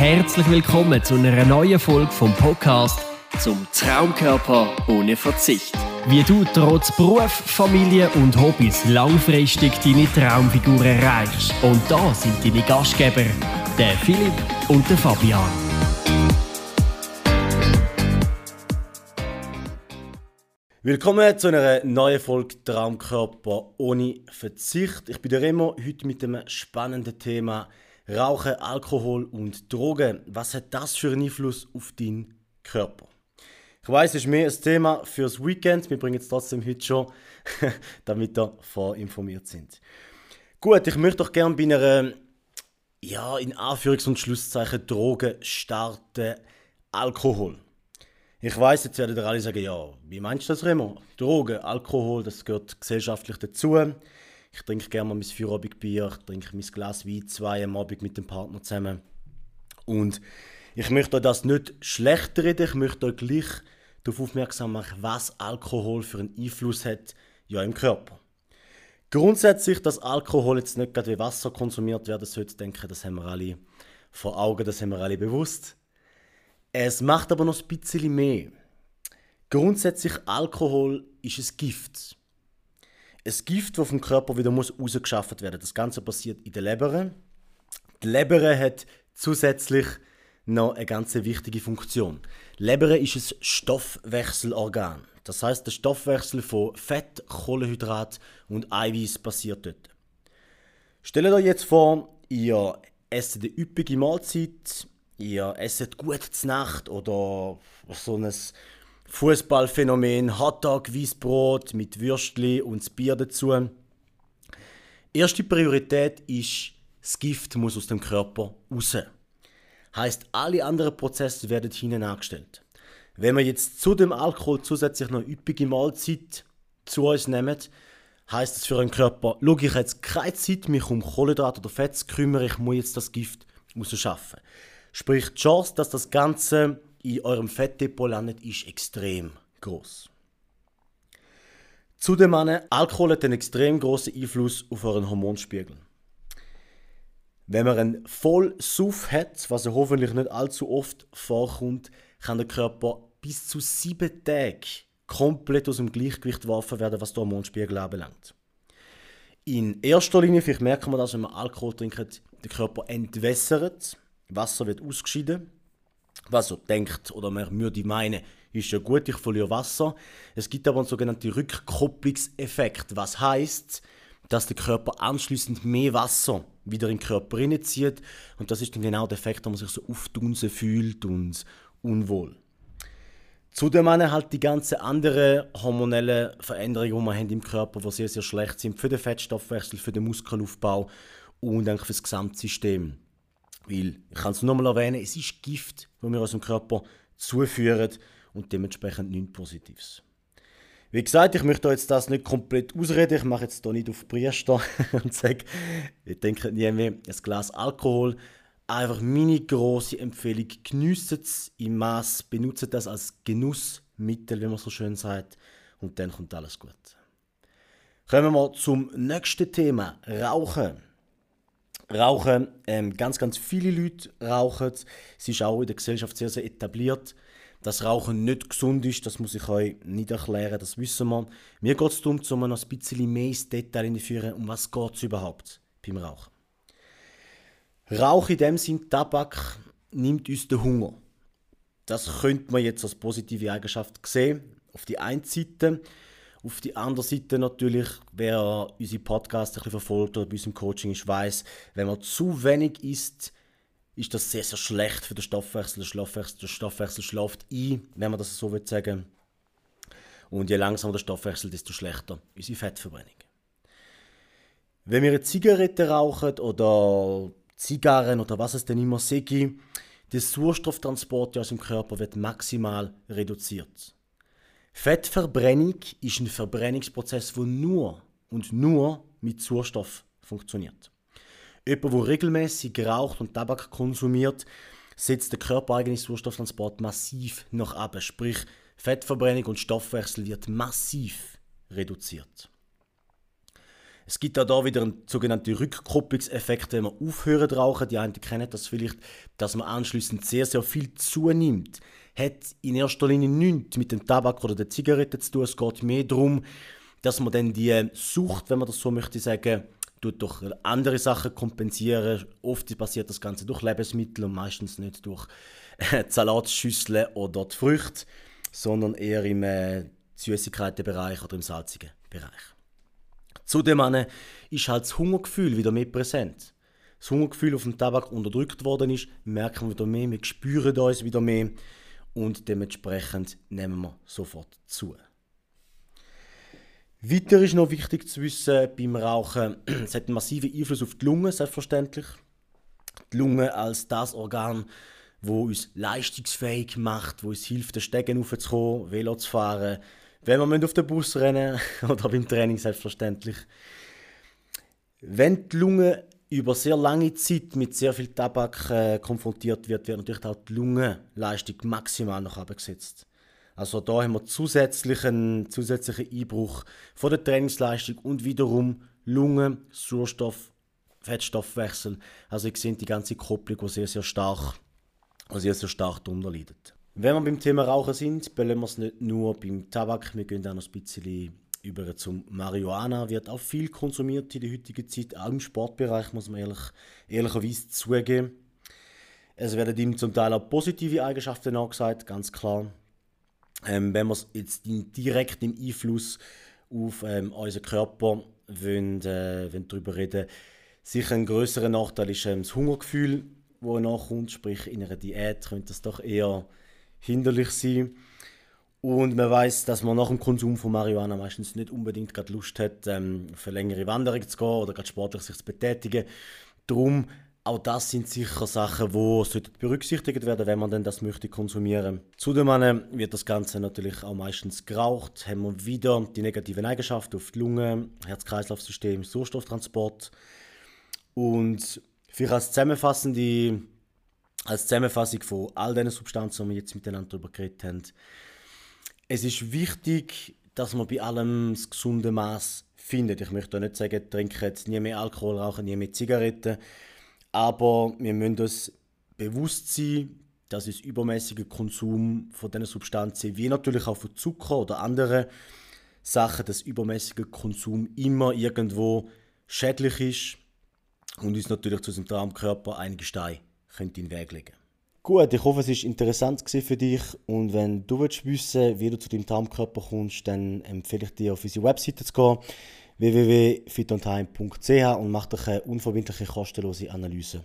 Herzlich willkommen zu einer neuen Folge vom Podcast zum Traumkörper ohne Verzicht. Wie du trotz Beruf, Familie und Hobbys langfristig deine Traumfigur erreichst. Und da sind deine Gastgeber, der Philipp und der Fabian. Willkommen zu einer neuen Folge Traumkörper ohne Verzicht. Ich bin der Remo, heute mit einem spannenden Thema Rauchen, Alkohol und Drogen. Was hat das für einen Einfluss auf deinen Körper? Ich weiß, es ist mehr ein Thema fürs Weekend. Wir bringen es trotzdem heute schon, damit ihr vorinformiert sind. Gut, ich möchte doch gerne bei einer, ja, in Anführungs- und Schlusszeichen Drogen starten. Alkohol. Ich weiß, jetzt werden alle sagen, ja, wie meinst du das, Remo? Drogen, Alkohol, das gehört gesellschaftlich dazu. Ich trinke gerne mal mein Feierabendbier, ich trinke mein Glas Wein zwei am Abend mit dem Partner zusammen. Und ich möchte das nicht schlecht reden, ich möchte euch gleich darauf aufmerksam machen, was Alkohol für einen Einfluss hat ja, im Körper. Grundsätzlich, dass Alkohol jetzt nicht gerade wie Wasser konsumiert werden sollte, denke das haben wir alle vor Augen, das haben wir alle bewusst. Es macht aber noch ein bisschen mehr. Grundsätzlich Alkohol ist ein Gift. Ein Gift, das vom Körper wieder muss rausgeschafft werden. Das Ganze passiert in der Leber. Die Leber hat zusätzlich noch eine ganz wichtige Funktion. Die Leber ist ein Stoffwechselorgan. Das heißt, der Stoffwechsel von Fett, Kohlenhydrat und Eiweiß passiert dort. Stellt euch jetzt vor, ihr esst eine üppige Mahlzeit ihr esset gut zur Nacht oder so ein Fußballphänomen, Hotdog, Weißbrot mit Würstli und das Bier dazu. Erste Priorität ist, das Gift muss aus dem Körper raus. Heißt, alle anderen Prozesse werden hinten angestellt. Wenn wir jetzt zu dem Alkohol zusätzlich noch üppige Mahlzeit zu uns nehmen, heißt es für den Körper, schau ich jetzt keine Zeit, mich um Kohlenhydrate oder Fett zu kümmern, ich muss jetzt das Gift rausschaffen. Sprich, die Chance, dass das Ganze in eurem Fettdepot landet, ist extrem groß. Zudem Alkohol hat einen extrem großen Einfluss auf euren Hormonspiegel. Wenn man einen Vollsuff hat, was ja hoffentlich nicht allzu oft vorkommt, kann der Körper bis zu sieben Tage komplett aus dem Gleichgewicht geworfen werden, was den Hormonspiegel anbelangt. In erster Linie, vielleicht merken wir das, wenn man Alkohol trinkt, der Körper entwässert Wasser wird ausgeschieden. Was so denkt oder man würde meinen, ist ja gut, ich verliere Wasser. Es gibt aber einen sogenannten Rückkopplungseffekt, was heißt, dass der Körper anschließend mehr Wasser wieder in den Körper reinzieht und das ist dann genau der Effekt, dass man sich so aufdunsen fühlt und unwohl. Zudem haben halt die ganzen anderen hormonellen Veränderungen, die wir haben im Körper, die sehr, sehr schlecht sind für den Fettstoffwechsel, für den Muskelaufbau und eigentlich für das Gesamtsystem. Weil, ich kann es nur mal erwähnen, es ist Gift, das wir unserem Körper zuführen und dementsprechend nichts Positives. Wie gesagt, ich möchte jetzt das nicht komplett ausreden. Ich mache jetzt hier nicht auf Priester und sage, ich denke nie mehr ein Glas Alkohol. Einfach meine große Empfehlung: geniessen es im Maß, benutzt das als Genussmittel, wie man so schön sagt, und dann kommt alles gut. Kommen wir zum nächsten Thema: Rauchen. Rauchen, ähm, ganz, ganz viele Leute rauchen. Es ist auch in der Gesellschaft sehr, sehr etabliert. Dass Rauchen nicht gesund ist, das muss ich euch nicht erklären, das wissen wir. Mir geht es darum, um noch ein bisschen mehr ins Detail hineinzuführen, um was geht es überhaupt beim Rauchen. Rauch in dem Sinn, Tabak, nimmt uns den Hunger. Das könnte man jetzt als positive Eigenschaft sehen. Auf die einen Seite. Auf die andere Seite natürlich, wer unsere Podcasts ein bisschen verfolgt oder bei unserem Coaching ist, weiß, wenn man zu wenig isst, ist das sehr, sehr schlecht für den Stoffwechsel. Der Stoffwechsel, der Stoffwechsel schläft ein, wenn man das so will sagen. Und je langsamer der Stoffwechsel, desto schlechter unsere Fettverbrennung. Wenn wir eine Zigarette rauchen oder Zigarren oder was es denn immer sei, der Sauerstofftransport aus dem Körper wird maximal reduziert. Fettverbrennung ist ein Verbrennungsprozess, der nur und nur mit Sauerstoff funktioniert. Jemand, der regelmäßig raucht und Tabak konsumiert, setzt der körpereigene Sauerstofftransport massiv nach ab. Sprich, Fettverbrennung und Stoffwechsel wird massiv reduziert. Es gibt auch da wieder einen sogenannten Rückkopplungseffekt, wenn man aufhören rauchen. Die einen kennen das vielleicht, dass man anschließend sehr, sehr viel zunimmt. Hat in erster Linie nichts mit dem Tabak oder der Zigarette zu tun. Es geht mehr darum, dass man dann die Sucht, wenn man das so möchte sagen, durch andere Sachen kompensieren. Oft passiert das Ganze durch Lebensmittel und meistens nicht durch äh, Salatschüsseln oder die Früchte, sondern eher im äh, Süßigkeitenbereich oder im salzigen Bereich. Zudem ist halt das Hungergefühl wieder mehr präsent. Das Hungergefühl auf dem Tabak unterdrückt worden ist, merken wir wieder mehr, wir spüren uns wieder mehr und dementsprechend nehmen wir sofort zu. Weiter ist noch wichtig zu wissen beim Rauchen, es hat einen massiven Einfluss auf die Lunge, selbstverständlich. Die Lunge als das Organ, wo uns leistungsfähig macht, wo uns hilft, den Stegen aufzukommen, Velo zu fahren, wenn wir auf den Bus rennen oder beim Training selbstverständlich. Wenn die Lunge über sehr lange Zeit mit sehr viel Tabak äh, konfrontiert wird, wird natürlich auch die Lungenleistung maximal nach oben gesetzt. Also da haben wir zusätzlichen, zusätzlichen Einbruch von der Trainingsleistung und wiederum Lungen, Sauerstoff, Fettstoffwechsel. Also ich sehe die ganze Kopplung, die sehr, sehr stark, sehr, sehr stark darunter leidet. Wenn wir beim Thema Rauchen sind, belassen wir es nicht nur beim Tabak, wir gehen auch noch ein bisschen über zum Marihuana. Wird auch viel konsumiert in der heutigen Zeit, auch im Sportbereich, muss man ehrlich, ehrlicherweise zugeben. Es werden ihm zum Teil auch positive Eigenschaften angesagt, ganz klar ähm, wenn wir jetzt direkt im Einfluss auf ähm, unseren Körper wollen, äh, wollen darüber reden sicher ein größerer Nachteil ist ähm, das Hungergefühl, das nachkommt, sprich in einer Diät könnte das doch eher hinderlich sein. Und man weiß, dass man nach dem Konsum von Marihuana meistens nicht unbedingt gerade Lust hat, ähm, für längere Wanderungen zu gehen oder gerade sportlich sich zu betätigen. Darum auch das sind sicher Sachen, die berücksichtigt werden, wenn man denn das möchte konsumieren. Zudem wird das Ganze natürlich auch meistens geraucht, haben wir wieder die negativen Eigenschaften auf die Lunge, Herz-Kreislauf-System, Sauerstofftransport und vielleicht als zusammenfassende als Zusammenfassung von all diesen Substanzen, die wir jetzt miteinander darüber geredet haben. Es ist wichtig, dass man bei allem das gesunde Maß findet. Ich möchte nicht sagen, trinken nie mehr Alkohol, rauchen nie mehr Zigaretten. Aber wir müssen uns bewusst sein, dass es übermäßiger Konsum von diesen Substanzen, wie natürlich auch von Zucker oder anderen Sachen, dass übermäßiger Konsum immer irgendwo schädlich ist und uns natürlich zu unserem Traumkörper einige Steine könnte in den Weg legen. Gut, ich hoffe, es war interessant für dich und wenn du willst wissen, wie du zu deinem Traumkörper kommst, dann empfehle ich dir, auf unsere Webseite zu gehen www.fitontime.ch und mach dich eine unverbindliche kostenlose Analyse.